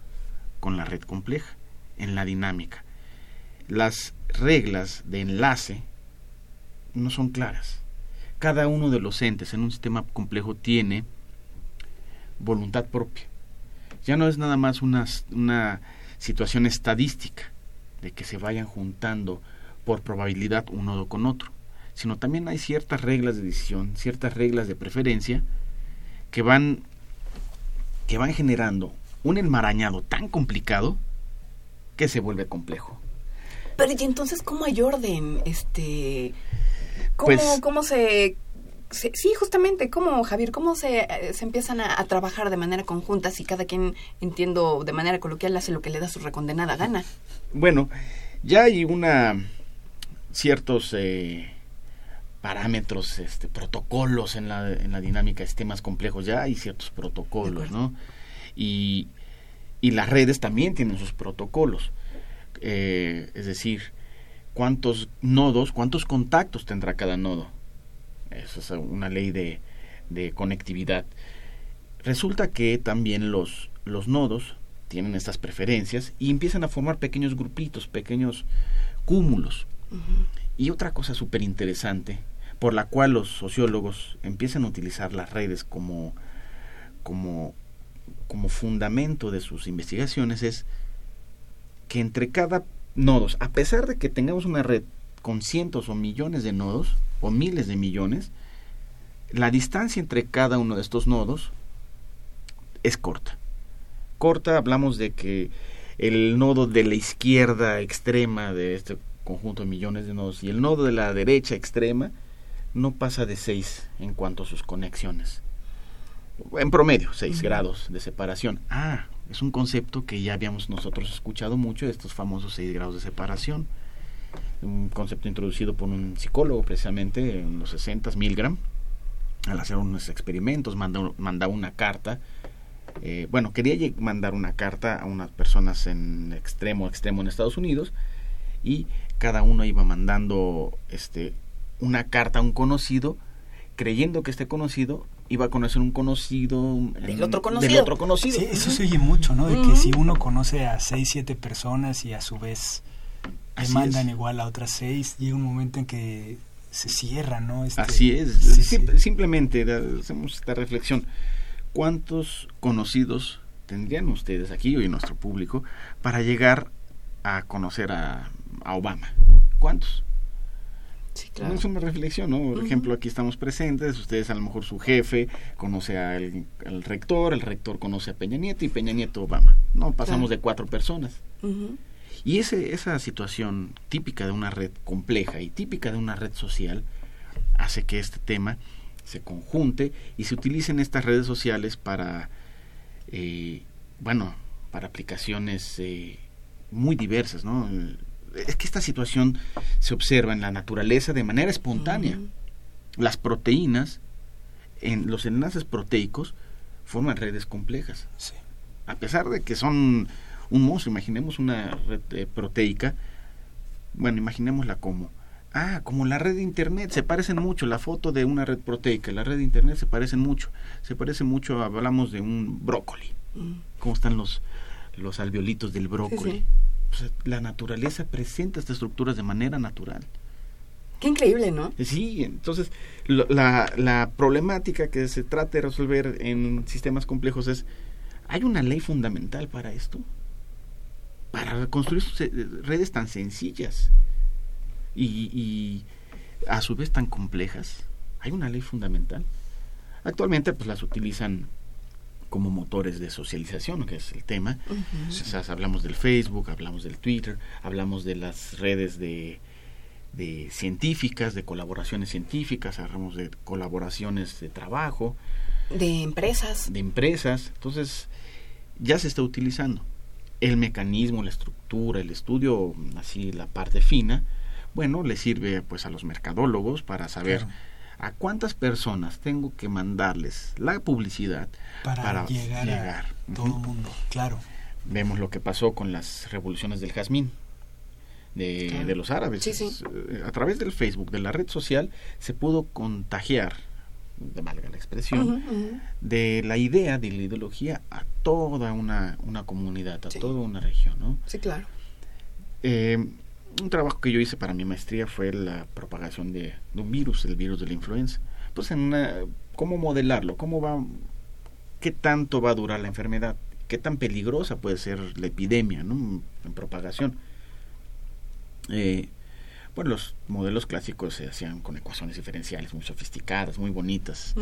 con la red compleja, en la dinámica. Las reglas de enlace no son claras cada uno de los entes en un sistema complejo tiene voluntad propia. Ya no es nada más una, una situación estadística de que se vayan juntando por probabilidad un nodo con otro, sino también hay ciertas reglas de decisión, ciertas reglas de preferencia que van que van generando un enmarañado tan complicado que se vuelve complejo.
Pero y entonces cómo hay orden, este ¿Cómo, pues cómo se, Sí, justamente, ¿cómo, Javier? ¿Cómo se, eh, se empiezan a, trabajar de manera conjunta si cada quien, entiendo, de manera coloquial hace lo que le da su recondenada gana?
Bueno, ya hay una ciertos eh, parámetros, este, protocolos en la, en la dinámica de sistemas complejos, ya hay ciertos protocolos, ¿no? Y, y las redes también tienen sus protocolos. Eh, es decir, cuántos nodos, cuántos contactos tendrá cada nodo. Eso es una ley de, de conectividad. Resulta que también los, los nodos tienen estas preferencias y empiezan a formar pequeños grupitos, pequeños cúmulos. Y otra cosa súper interesante, por la cual los sociólogos empiezan a utilizar las redes como, como, como fundamento de sus investigaciones, es que entre cada nodos. A pesar de que tengamos una red con cientos o millones de nodos, o miles de millones, la distancia entre cada uno de estos nodos es corta. Corta, hablamos de que el nodo de la izquierda extrema de este conjunto de millones de nodos y el nodo de la derecha extrema no pasa de 6 en cuanto a sus conexiones. En promedio, 6 grados de separación. Ah, es un concepto que ya habíamos nosotros escuchado mucho, estos famosos 6 grados de separación. Un concepto introducido por un psicólogo precisamente en los 60, Milgram. Al hacer unos experimentos, manda, manda una carta. Eh, bueno, quería mandar una carta a unas personas en extremo, extremo en Estados Unidos y cada uno iba mandando este una carta a un conocido creyendo que este conocido iba a conocer un conocido
del otro conocido.
Del otro conocido.
Sí, eso se oye mucho, ¿no? De que si uno conoce a seis, siete personas y a su vez le mandan igual a otras seis, llega un momento en que se cierra, ¿no?
Este, Así es. Simplemente hacemos esta reflexión. ¿Cuántos conocidos tendrían ustedes aquí hoy en nuestro público para llegar a conocer a, a Obama? ¿Cuántos? Es una reflexión, ¿no? Por ejemplo, aquí estamos presentes, ustedes a lo mejor su jefe conoce al, rector, el rector conoce a Peña Nieto y Peña Nieto Obama. No, pasamos de cuatro personas. Y ese, esa situación típica de una red compleja y típica de una red social hace que este tema se conjunte y se utilicen estas redes sociales para, eh, bueno, para aplicaciones eh, muy diversas, ¿no? Es que esta situación se observa en la naturaleza de manera espontánea. Las proteínas, en los enlaces proteicos, forman redes complejas. A pesar de que son un monstruo, imaginemos una red eh, proteica, bueno, imaginémosla como, ah, como la red de Internet, se parecen mucho, la foto de una red proteica, la red de Internet se parecen mucho, se parece mucho, hablamos de un brócoli, cómo están los, los alveolitos del brócoli la naturaleza presenta estas estructuras de manera natural.
Qué increíble, ¿no?
Sí, entonces la, la problemática que se trata de resolver en sistemas complejos es, ¿hay una ley fundamental para esto? Para construir redes tan sencillas y, y a su vez tan complejas. ¿Hay una ley fundamental? Actualmente pues las utilizan como motores de socialización, que es el tema. hablamos del Facebook, hablamos del Twitter, hablamos de las redes de, de científicas, de colaboraciones científicas, hablamos de colaboraciones de trabajo.
De empresas.
De empresas. Entonces, ya se está utilizando. El mecanismo, la estructura, el estudio, así la parte fina, bueno, le sirve pues a los mercadólogos para saber a cuántas personas tengo que mandarles la publicidad
para, llegar, a todo el mundo, claro.
Vemos lo que pasó con las revoluciones del jazmín. De, los árabes. Eh, a través del Facebook, de la red social, se pudo contagiar, de malga la expresión, de la idea, de la ideología a toda una, una comunidad, a toda una región. ¿no?
Sí, claro.
Eh, un trabajo que yo hice para mi maestría fue la propagación de, un virus, el virus de la influenza. Pues en cómo modelarlo, cómo va, qué tanto va a durar la enfermedad, qué tan peligrosa puede ser la epidemia, ¿no? En propagación. Eh, bueno, los modelos clásicos se hacían con ecuaciones diferenciales muy sofisticadas, muy bonitas.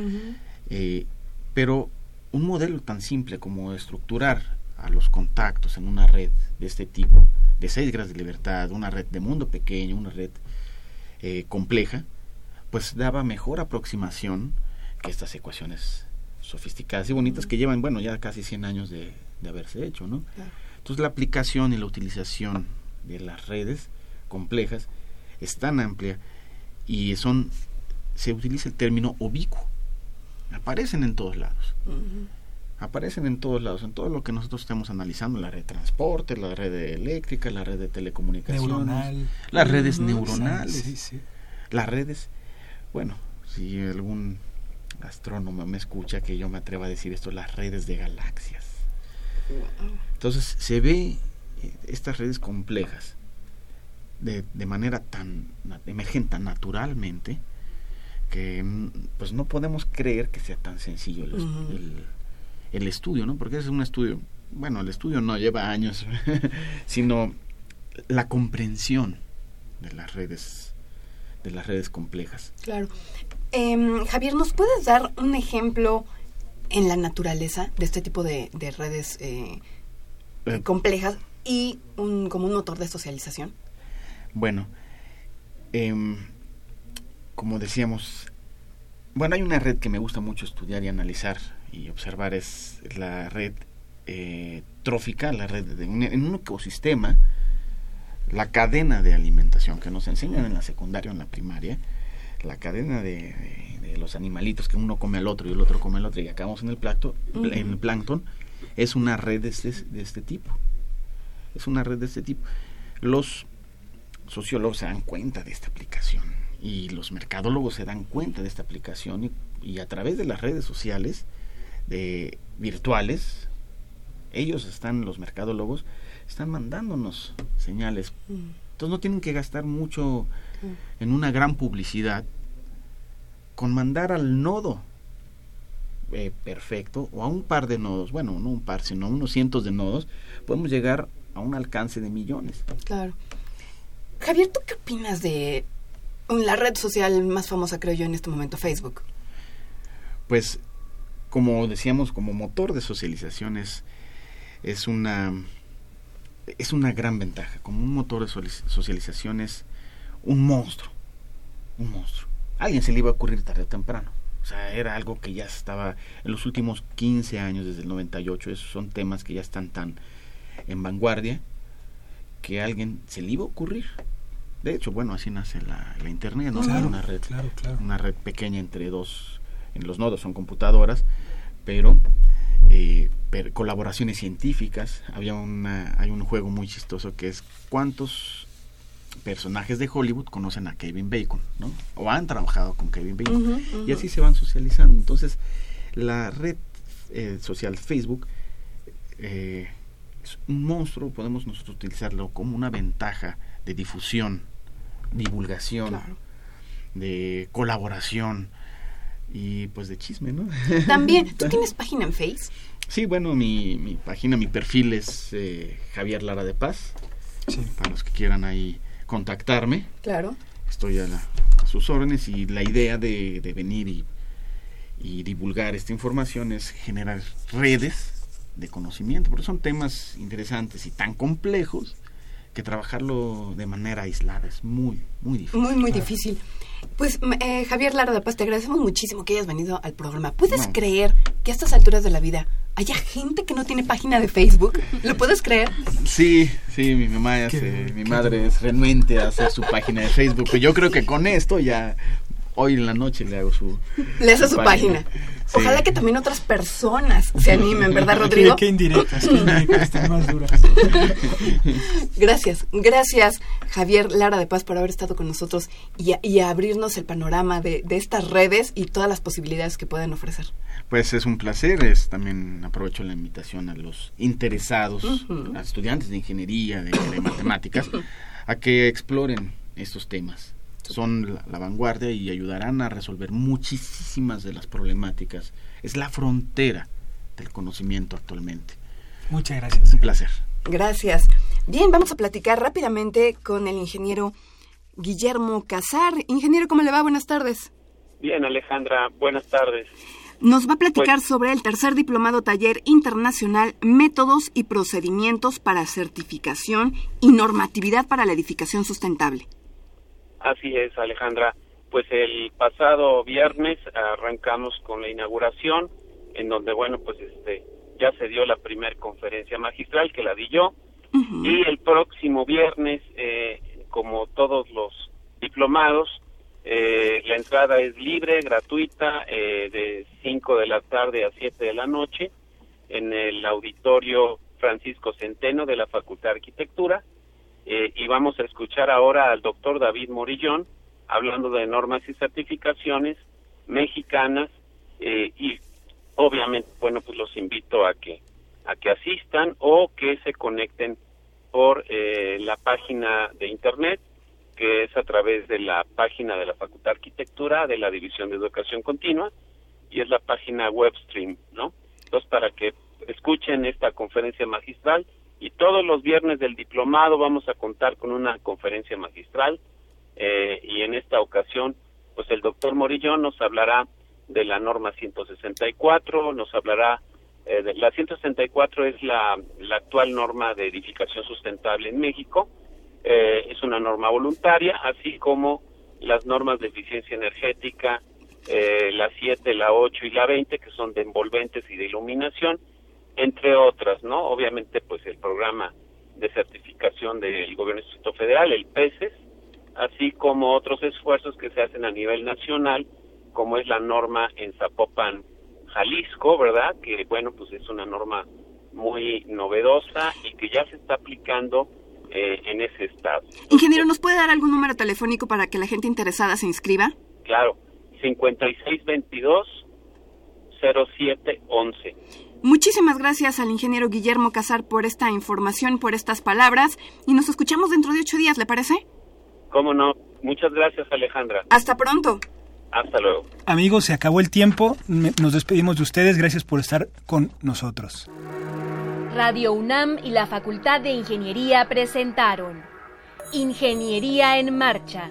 Eh, pero un modelo tan simple como estructurar a los contactos en una red de este tipo, de seis grados de libertad, una red de mundo pequeño, una red eh, compleja, pues daba mejor aproximación que estas ecuaciones sofisticadas y bonitas que llevan, bueno, ya casi 100 años de, haberse hecho, ¿no? Entonces la aplicación y la utilización de las redes complejas es tan amplia y son, se utiliza el término ubicuo, aparecen en todos lados aparecen en todos lados, en todo lo que nosotros estamos analizando, la red de transporte, la red eléctrica, la red de telecomunicaciones, las redes neuronales, las redes, bueno, si algún astrónomo me escucha que yo me atrevo a decir esto, las redes de galaxias. Entonces se ve eh, estas redes complejas de, de manera tan emergen tan naturalmente que mm, pues no podemos creer que sea tan sencillo el el estudio, ¿no? Porque es un estudio, bueno, el estudio no lleva años, sino la comprensión de las redes, de las redes complejas.
Claro. Em, Javier, ¿nos puedes dar un ejemplo en la naturaleza de este tipo de, redes eh, eh, complejas y un, como un motor de socialización?
Bueno, em, como decíamos, bueno, hay una red que me gusta mucho estudiar y analizar y observar, es la red eh, trófica, la red de en un ecosistema, la cadena de alimentación que nos enseñan en la secundaria o en la primaria, la cadena de, los animalitos que uno come al otro y el otro come al otro y acabamos en el, plancton, en el plancton, es una red de este, de este tipo. Es una red de este tipo. Los sociólogos se dan cuenta de esta aplicación y los mercadólogos se dan cuenta de esta aplicación y, a través de las redes sociales de virtuales ellos están los mercadólogos están mandándonos señales mm. entonces no tienen que gastar mucho mm. en una gran publicidad con mandar al nodo eh, perfecto o a un par de nodos bueno no un par sino unos cientos de nodos podemos llegar a un alcance de millones
claro Javier tú qué opinas de la red social más famosa, creo yo, en este momento, Facebook.
Pues, como decíamos, como motor de socializaciones es una es una gran ventaja. Como un motor de socialización es un monstruo. Un monstruo. A alguien se le iba a ocurrir tarde o temprano. O sea, era algo que ya estaba en los últimos 15 años, desde el 98. Esos son temas que ya están tan en vanguardia que a alguien se le iba a ocurrir. De hecho, bueno, así nace la, Internet, ¿no? una red, una red pequeña entre dos, en los nodos son computadoras, pero, eh, colaboraciones científicas. Había una, hay un juego muy chistoso que es cuántos personajes de Hollywood conocen a Kevin Bacon, ¿no? O han trabajado con Kevin Bacon. Y así se van socializando. Entonces, la red eh, social Facebook eh, es un monstruo, podemos nosotros utilizarlo como una ventaja de difusión, divulgación, de colaboración y pues de chisme, ¿no?
También, ¿tú tienes página en Face?
Sí, bueno, mi, mi página, mi perfil es eh, Javier Lara de Paz. Para los que quieran ahí contactarme.
Claro.
Estoy a, sus órdenes y la idea de, de venir y, y divulgar esta información es generar redes de conocimiento, porque son temas interesantes y tan complejos que trabajarlo de manera aislada es muy, muy difícil.
Muy, muy difícil. Pues eh, Javier Lara de Paz, te agradecemos muchísimo que hayas venido al programa. ¿Puedes creer que a estas alturas de la vida haya gente que no tiene página de Facebook? ¿Lo puedes creer?
Sí, sí, mi mamá hace, mi madre es renuente a hacer su página de Facebook. Yo creo que con esto ya hoy en la noche le hago su...
Le hace su, página. Ojalá que también otras personas se animen, ¿verdad, Rodrigo?
Qué, indirectas, qué indirectas, están más duras.
Gracias, gracias, Javier Lara de Paz, por haber estado con nosotros y, y abrirnos el panorama de, de, estas redes y todas las posibilidades que pueden ofrecer.
Pues es un placer, es también aprovecho la invitación a los interesados, a estudiantes de ingeniería, de, de matemáticas, a que exploren estos temas son la, vanguardia y ayudarán a resolver muchísimas de las problemáticas. Es la frontera del conocimiento actualmente.
Muchas gracias.
Un placer.
Gracias. Bien, vamos a platicar rápidamente con el ingeniero Guillermo Casar. Ingeniero, ¿cómo le va? Buenas tardes.
Bien, Alejandra, buenas tardes.
Nos va a platicar pues sobre el tercer diplomado taller internacional Métodos y procedimientos para certificación y normatividad para la edificación sustentable.
Así es, Alejandra. Pues el pasado viernes arrancamos con la inauguración, en donde, bueno, pues este ya se dio la primera conferencia magistral que la di yo, y el próximo viernes, eh, como todos los diplomados, eh, la entrada es libre, gratuita, eh, de 5 de la tarde a 7 de la noche, en el auditorio Francisco Centeno de la Facultad de Arquitectura, eh, y vamos a escuchar ahora al doctor David Morillón hablando de normas y certificaciones mexicanas eh, y obviamente bueno pues los invito a que a que asistan o que se conecten por eh, la página de internet que es a través de la página de la Facultad de Arquitectura de la División de Educación Continua y es la página Webstream, ¿no? Entonces para que escuchen esta conferencia magistral y todos los viernes del diplomado vamos a contar con una conferencia magistral eh, y en esta ocasión pues el doctor Morillón nos hablará de la norma 164, nos hablará eh, de la 164 es la, la actual norma de edificación sustentable en México, eh, es una norma voluntaria, así como las normas de eficiencia energética, eh, la 7, la 8 y la 20, que son de envolventes y de iluminación, entre otras, ¿no? Obviamente, pues el programa de certificación del Gobierno Distrito Federal, el PESES, así como otros esfuerzos que se hacen a nivel nacional, como es la norma en Zapopan, Jalisco, ¿verdad? Que, bueno, pues es una norma muy novedosa y que ya se está aplicando eh, en ese estado.
Ingeniero, ¿nos puede dar algún número telefónico para que la gente interesada se inscriba?
Claro, 5622-0711.
Muchísimas gracias al ingeniero Guillermo Casar por esta información, por estas palabras, y nos escuchamos dentro de ocho días, ¿le parece?
¿Cómo no? Muchas gracias, Alejandra.
Hasta pronto.
Hasta luego.
Amigos, se acabó el tiempo. Nos despedimos de ustedes. Gracias por estar con nosotros.
Radio UNAM y la Facultad de Ingeniería presentaron Ingeniería en Marcha.